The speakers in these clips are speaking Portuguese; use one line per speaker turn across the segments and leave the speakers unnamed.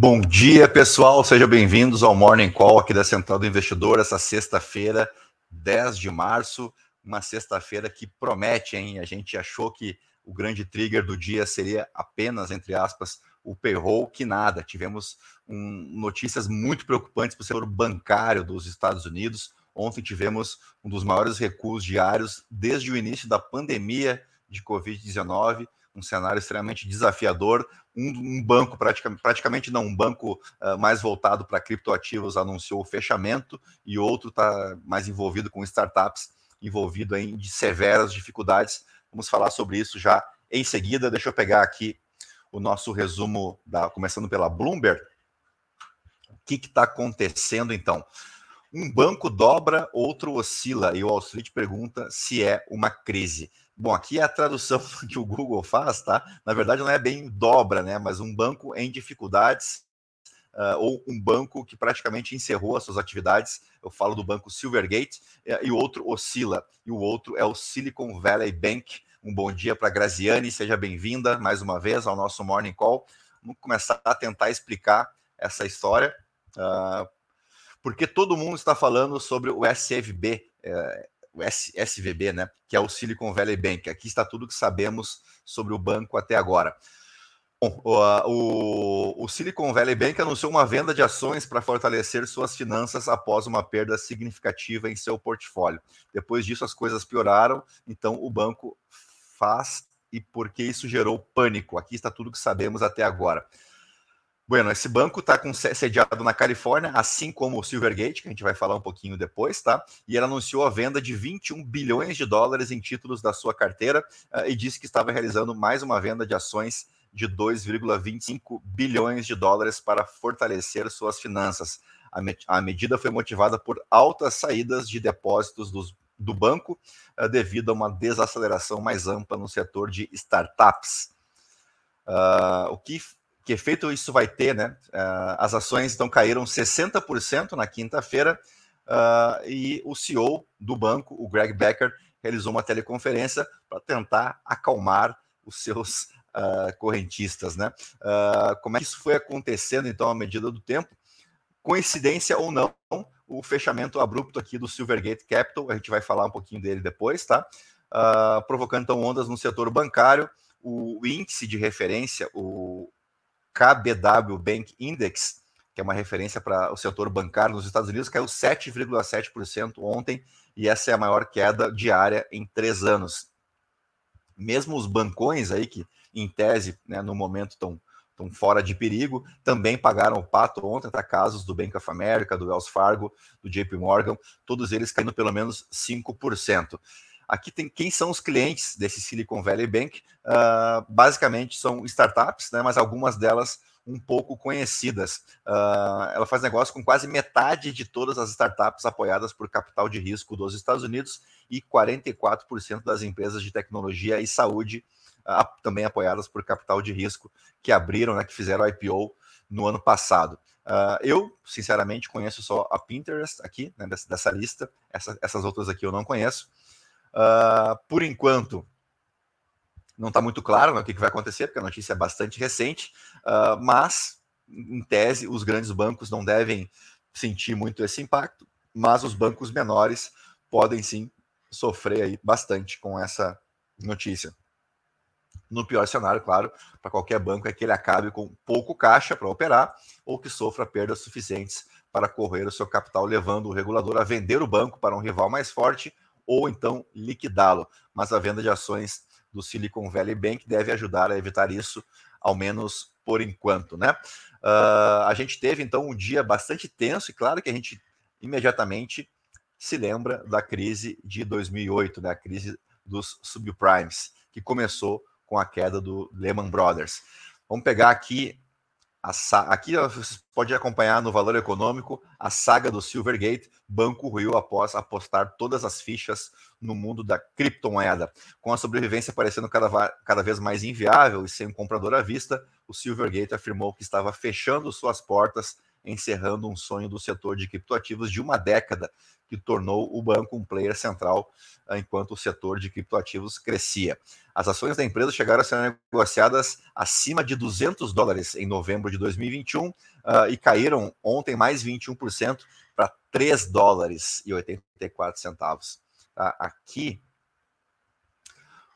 Bom dia, pessoal. Sejam bem-vindos ao Morning Call aqui da Central do Investidor, essa sexta-feira, 10 de março. Uma sexta-feira que promete, hein? A gente achou que o grande trigger do dia seria apenas, entre aspas, o payroll, que nada. Tivemos um, notícias muito preocupantes para o setor bancário dos Estados Unidos. Ontem tivemos um dos maiores recuos diários desde o início da pandemia de Covid-19 um cenário extremamente desafiador. Um, um banco, praticamente, praticamente não, um banco uh, mais voltado para criptoativos anunciou o fechamento e outro está mais envolvido com startups, envolvido em de severas dificuldades. Vamos falar sobre isso já em seguida. Deixa eu pegar aqui o nosso resumo, da, começando pela Bloomberg. O que está acontecendo então? Um banco dobra, outro oscila, e o Wall Street pergunta se é uma crise. Bom, aqui é a tradução que o Google faz, tá? Na verdade, não é bem dobra, né? Mas um banco em dificuldades uh, ou um banco que praticamente encerrou as suas atividades. Eu falo do banco Silvergate uh, e o outro oscila. E o outro é o Silicon Valley Bank. Um bom dia para Graziane, seja bem-vinda mais uma vez ao nosso Morning Call. Vamos começar a tentar explicar essa história, uh, porque todo mundo está falando sobre o SFB. Uh, SVB, né, que é o Silicon Valley Bank. Aqui está tudo que sabemos sobre o banco até agora. Bom, o, o, o, Silicon Valley Bank anunciou uma venda de ações para fortalecer suas finanças após uma perda significativa em seu portfólio. Depois disso, as coisas pioraram, então o banco faz e porque isso gerou pânico. Aqui está tudo que sabemos até agora. Bueno, esse banco está sediado na Califórnia, assim como o Silvergate, que a gente vai falar um pouquinho depois, tá? E ele anunciou a venda de 21 bilhões de dólares em títulos da sua carteira uh, e disse que estava realizando mais uma venda de ações de 2,25 bilhões de dólares para fortalecer suas finanças. A, me a, medida foi motivada por altas saídas de depósitos dos, do banco uh, devido a uma desaceleração mais ampla no setor de startups. Uh, o que que efeito isso vai ter, né? Uh, as ações então caíram 60% na quinta-feira uh, e o CEO do banco, o Greg Becker, realizou uma teleconferência para tentar acalmar os seus uh, correntistas, né? como é que isso foi acontecendo então à medida do tempo? Coincidência ou não, o fechamento abrupto aqui do Silvergate Capital, a gente vai falar um pouquinho dele depois, tá? provocando então ondas no setor bancário. O índice de referência, o KBW Bank Index, que é uma referência para o setor bancário nos Estados Unidos, caiu 7,7% ontem, e essa é a maior queda diária em três anos. Mesmo os bancões aí, que em tese, né, no momento estão fora de perigo, também pagaram o pato ontem, tá? Casos do Bank of America, do Wells Fargo, do JP Morgan, todos eles caindo pelo menos 5%. Aqui tem quem são os clientes desse Silicon Valley Bank. Uh, basicamente são startups, né, mas algumas delas um pouco conhecidas. Uh, ela faz negócio com quase metade de todas as startups apoiadas por capital de risco dos Estados Unidos e 44% das empresas de tecnologia e saúde uh, também apoiadas por capital de risco que abriram, né, que fizeram IPO no ano passado. Uh, eu, sinceramente, conheço só a Pinterest aqui, né, dessa, dessa lista. Essa, essas outras aqui eu não conheço. Uh, por enquanto, não está muito claro né, o que, que, vai acontecer, porque a notícia é bastante recente, uh, mas, em tese, os grandes bancos não devem sentir muito esse impacto, mas os bancos menores podem sim sofrer aí bastante com essa notícia. No pior cenário, claro, para qualquer banco é que ele acabe com pouco caixa para operar ou que sofra perdas suficientes para correr o seu capital, levando o regulador a vender o banco para um rival mais forte ou então liquidá-lo. Mas a venda de ações do Silicon Valley Bank deve ajudar a evitar isso, ao menos por enquanto, né? Uh, a gente teve então um dia bastante tenso e claro que a gente imediatamente se lembra da crise de 2008, né? A crise dos subprimes, que começou com a queda do Lehman Brothers. Vamos pegar aqui aqui você pode acompanhar no valor econômico a saga do Silvergate, banco ruiu após apostar todas as fichas no mundo da criptomoeda. Com a sobrevivência parecendo cada, cada vez mais inviável e sem um comprador à vista, o Silvergate afirmou que estava fechando suas portas encerrando um sonho do setor de criptoativos de uma década, que tornou o banco um player central enquanto o setor de criptoativos crescia. As ações da empresa chegaram a ser negociadas acima de 200 dólares em novembro de 2021 uh, e caíram ontem mais 21% para 3 dólares e 84 centavos. Tá? Aqui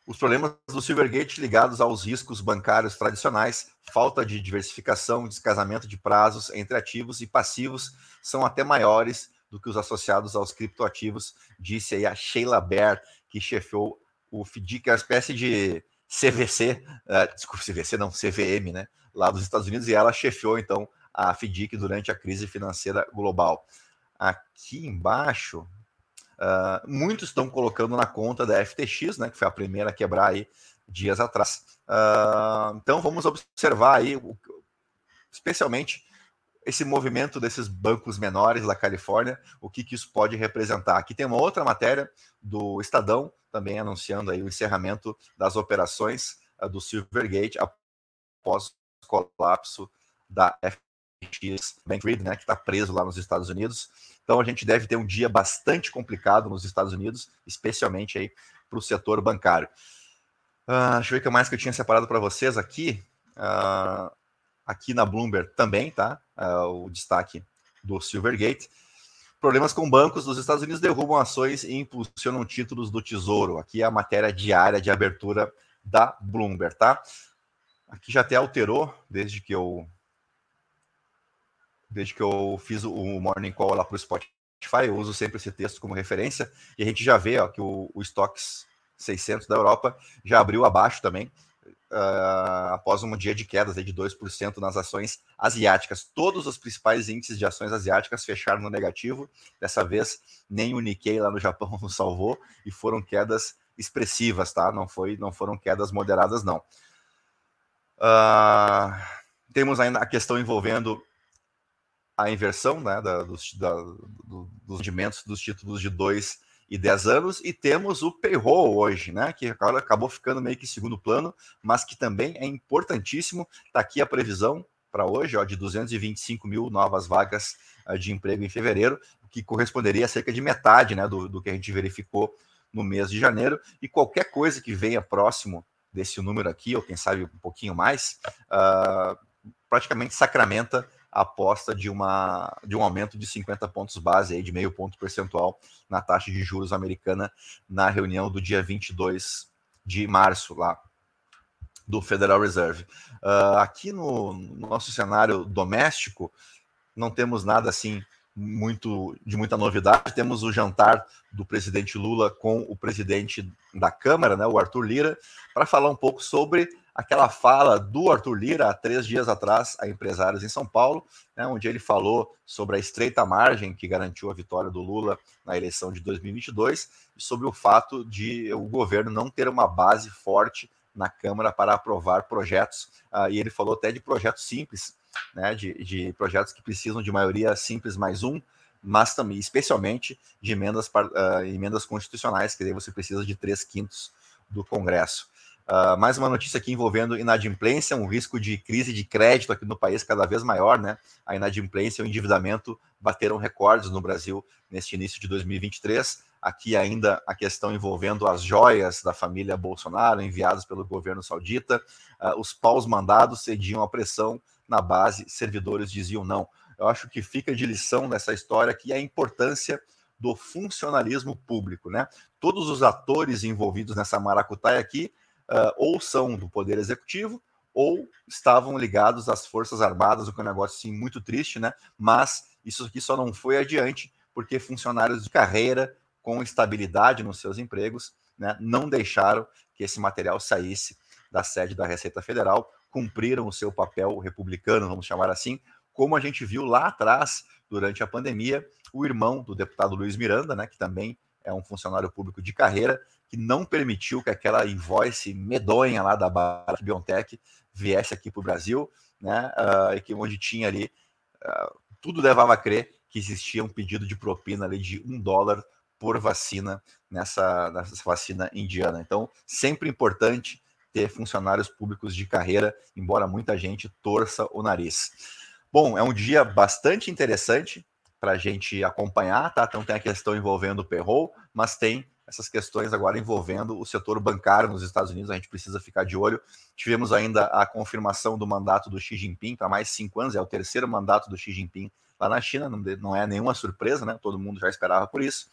os problemas do Silvergate ligados aos riscos bancários tradicionais, falta de diversificação, descasamento de prazos entre ativos e passivos são até maiores do que os associados aos criptoativos, disse aí a Sheila Baer, que chefiou o FDIC, uma espécie de CVC, uh, eh, desculpa, CVC não, CVM, né, lá dos Estados Unidos, e ela chefiou, então, a FDIC durante a crise financeira global. Aqui embaixo, Uh, muitos estão colocando na conta da FTX, né, que foi a primeira a quebrar aí dias atrás. Uh, então vamos observar aí, especialmente esse movimento desses bancos menores da Califórnia, o que, que isso pode representar. Aqui tem uma outra matéria do Estadão, também anunciando aí o encerramento das operações uh, do Silvergate após o colapso da FTX Bank né, que está preso lá nos Estados Unidos. Então a gente deve ter um dia bastante complicado nos Estados Unidos, especialmente aí para o setor bancário. Uh, deixa eu ver o que mais que eu tinha separado para vocês aqui. Uh, aqui na Bloomberg também, tá? Uh, o destaque do Silvergate. Problemas com bancos dos Estados Unidos derrubam ações e impulsionam títulos do Tesouro. Aqui é a matéria diária de abertura da Bloomberg, tá? Aqui já até alterou desde que eu desde que eu fiz o Morning Call lá para o Spotify, eu uso sempre esse texto como referência, e a gente já vê ó, que o, o Stocks 600 da Europa já abriu abaixo também, uh, após um dia de quedas de 2% nas ações asiáticas. Todos os principais índices de ações asiáticas fecharam no negativo, dessa vez nem o Nikkei lá no Japão nos salvou, e foram quedas expressivas, tá? Não, foi, não foram quedas moderadas, não. Uh, temos ainda a questão envolvendo a inversão né, da, dos, da, do, dos rendimentos dos títulos de 2 e 10 anos, e temos o payroll hoje, né, que agora acabou ficando meio que segundo plano, mas que também é importantíssimo. Está aqui a previsão para hoje ó, de 225 mil novas vagas uh, de emprego em fevereiro, que corresponderia a cerca de metade né, do, do que a gente verificou no mês de janeiro, e qualquer coisa que venha próximo desse número aqui, ou quem sabe um pouquinho mais, uh, praticamente sacramenta aposta de, uma, de um aumento de 50 pontos base, aí, de meio ponto percentual na taxa de juros americana na reunião do dia 22 de março, lá do Federal Reserve. Uh, aqui no, no, nosso cenário doméstico, não temos nada assim muito de muita novidade. Temos o jantar do presidente Lula com o presidente da Câmara, né, o Arthur Lira, para falar um pouco sobre aquela fala do Arthur Lira há três dias atrás a empresários em São Paulo, né, onde ele falou sobre a estreita margem que garantiu a vitória do Lula na eleição de 2022 e sobre o fato de o governo não ter uma base forte na Câmara para aprovar projetos. Uh, e ele falou até de projetos simples, né, de, de projetos que precisam de maioria simples mais um, mas também, especialmente, de emendas, uh, emendas constitucionais, que daí você precisa de três quintos do Congresso. Uh, mais uma notícia aqui envolvendo inadimplência, um risco de crise de crédito aqui no país cada vez maior, né? A inadimplência e o endividamento bateram recordes no Brasil neste início de 2023. Aqui ainda a questão envolvendo as joias da família Bolsonaro enviadas pelo governo saudita. Uh, os paus mandados cediam a pressão na base, servidores diziam não. Eu acho que fica de lição nessa história aqui a importância do funcionalismo público, né? Todos os atores envolvidos nessa maracutaia aqui uh, ou são do Poder Executivo ou estavam ligados às Forças Armadas, o que é um negócio assim, muito triste, né? Mas isso aqui só não foi adiante porque funcionários de carreira com estabilidade nos seus empregos né, não deixaram que esse material saísse da sede da Receita Federal, cumpriram o seu papel republicano, vamos chamar assim, como a gente viu lá atrás, durante a pandemia, o irmão do deputado Luiz Miranda, né, que também é um funcionário público de carreira, que não permitiu que aquela invoice medonha lá da BioNTech viesse aqui para o Brasil, né? Uh, e que onde tinha ali, uh, tudo levava a crer que existia um pedido de propina ali de um dólar por vacina nessa, nessa vacina indiana. Então, sempre importante ter funcionários públicos de carreira, embora muita gente torça o nariz. Bom, é um dia bastante interessante para a gente acompanhar, tá? Então tem a questão envolvendo o payroll, mas tem essas questões agora envolvendo o setor bancário nos Estados Unidos, a gente precisa ficar de olho. Tivemos ainda a confirmação do mandato do Xi Jinping para mais cinco anos, é o terceiro mandato do Xi Jinping lá na China, não é nenhuma surpresa, né? Todo mundo já esperava por isso.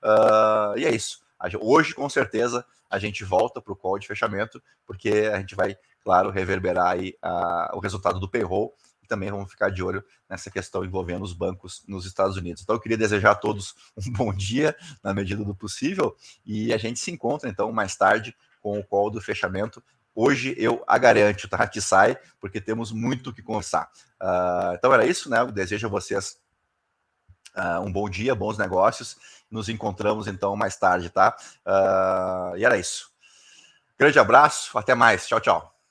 Uh, e é isso. Hoje, com certeza, a gente volta para o call de fechamento, porque a gente vai, claro, reverberar aí uh, o resultado do payroll também vamos ficar de olho nessa questão envolvendo os bancos nos Estados Unidos. Então, eu queria desejar a todos um bom dia, na medida do possível, e a gente se encontra, então, mais tarde com o call do fechamento. Hoje eu a garanto, tá? Que sai, porque temos muito o que conversar. Uh, então, era isso, né? Eu desejo a vocês uh, um bom dia, bons negócios. Nos encontramos, então, mais tarde, tá? Uh, e era isso. Grande abraço, até mais. Tchau, tchau.